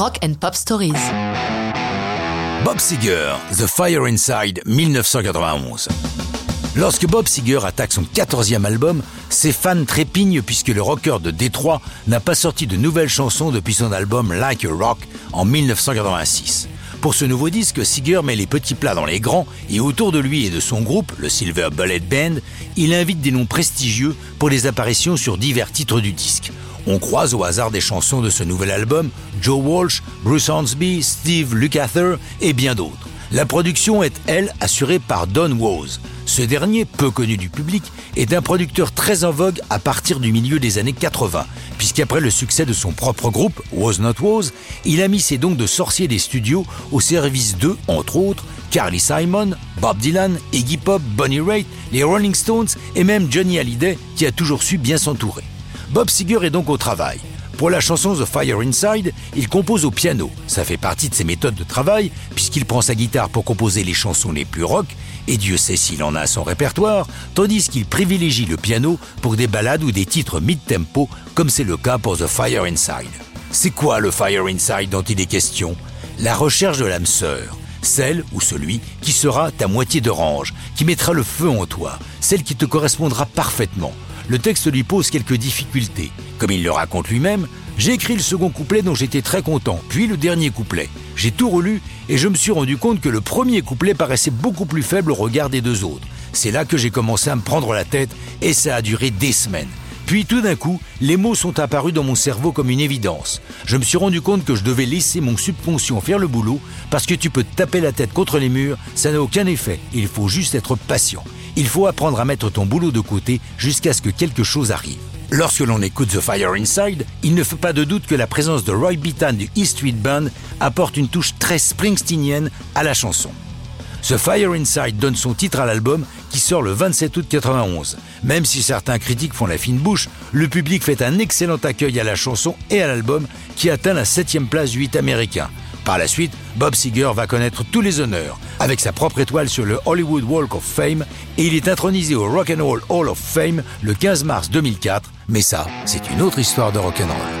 Rock and Pop Stories. Bob Seger, The Fire Inside, 1991. Lorsque Bob Seger attaque son 14e album, ses fans trépignent puisque le rocker de Détroit n'a pas sorti de nouvelles chansons depuis son album Like a Rock en 1986. Pour ce nouveau disque, Seger met les petits plats dans les grands et autour de lui et de son groupe, le Silver Bullet Band, il invite des noms prestigieux pour les apparitions sur divers titres du disque. On croise au hasard des chansons de ce nouvel album Joe Walsh, Bruce Hornsby, Steve Lukather et bien d'autres. La production est, elle, assurée par Don Woz. Ce dernier, peu connu du public, est un producteur très en vogue à partir du milieu des années 80, puisqu'après le succès de son propre groupe, Was Not Was, il a mis ses dons de sorcier des studios au service d'eux, entre autres, Carly Simon, Bob Dylan, Iggy Pop, Bonnie Raitt, les Rolling Stones et même Johnny Hallyday, qui a toujours su bien s'entourer. Bob Seger est donc au travail. Pour la chanson The Fire Inside, il compose au piano. Ça fait partie de ses méthodes de travail, puisqu'il prend sa guitare pour composer les chansons les plus rock, et Dieu sait s'il en a à son répertoire, tandis qu'il privilégie le piano pour des ballades ou des titres mid-tempo, comme c'est le cas pour The Fire Inside. C'est quoi le Fire Inside dont il est question? La recherche de l'âme sœur celle ou celui qui sera ta moitié de range, qui mettra le feu en toi, celle qui te correspondra parfaitement le texte lui pose quelques difficultés. Comme il le raconte lui-même, j'ai écrit le second couplet dont j'étais très content, puis le dernier couplet. J'ai tout relu et je me suis rendu compte que le premier couplet paraissait beaucoup plus faible au regard des deux autres. C'est là que j'ai commencé à me prendre la tête et ça a duré des semaines. Puis tout d'un coup, les mots sont apparus dans mon cerveau comme une évidence. Je me suis rendu compte que je devais laisser mon subconscient faire le boulot parce que tu peux taper la tête contre les murs, ça n'a aucun effet. Il faut juste être patient. Il faut apprendre à mettre ton boulot de côté jusqu'à ce que quelque chose arrive. Lorsque l'on écoute The Fire Inside, il ne fait pas de doute que la présence de Roy Bittan du East Street Band apporte une touche très springsteenienne à la chanson. The Fire Inside donne son titre à l'album qui sort le 27 août 91. Même si certains critiques font la fine bouche, le public fait un excellent accueil à la chanson et à l'album qui atteint la 7 place du hit américain. Par la suite, Bob Seger va connaître tous les honneurs, avec sa propre étoile sur le Hollywood Walk of Fame, et il est intronisé au Rock and Roll Hall of Fame le 15 mars 2004. Mais ça, c'est une autre histoire de rock'n'roll.